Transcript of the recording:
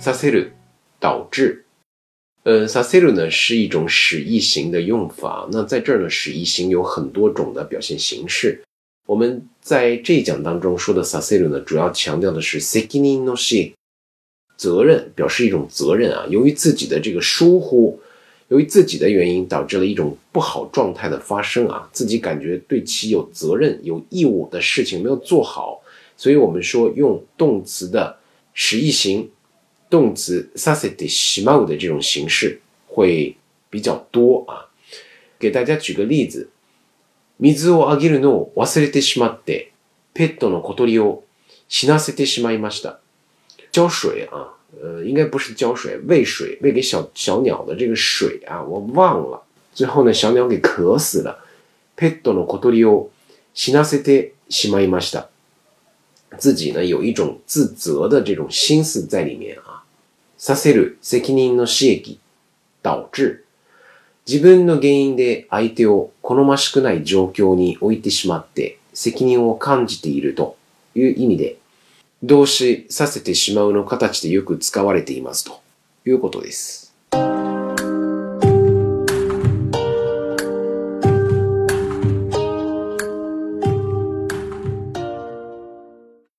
させる导致。呃，させる呢是一种使役型的用法。那在这儿呢，使役型有很多种的表现形式。我们在这一讲当中说的させる呢，主要强调的是責任のし，责任表示一种责任啊。由于自己的这个疏忽，由于自己的原因，导致了一种不好状态的发生啊，自己感觉对其有责任、有义务的事情没有做好，所以我们说用动词的使役型， 动词させてしまう的这种形式会比较多啊。给大家举个例子。水をあげるのを忘れてしまって、ペットの小鳥を死なせてしまいました。浇水啊，呃，应该不是浇水，喂水，喂给小小鸟的这个水啊，我忘了。最后呢，小鸟给渴死了。ペットの小鳥を死なせてしまいました。自己呢有一种自责的这种心思在里面。させる責任の刺激导致自分の原因で相手を好ましくない状況に置いてしまって責任を感じているという意味で、動詞させてしまうの形でよく使われていますということです。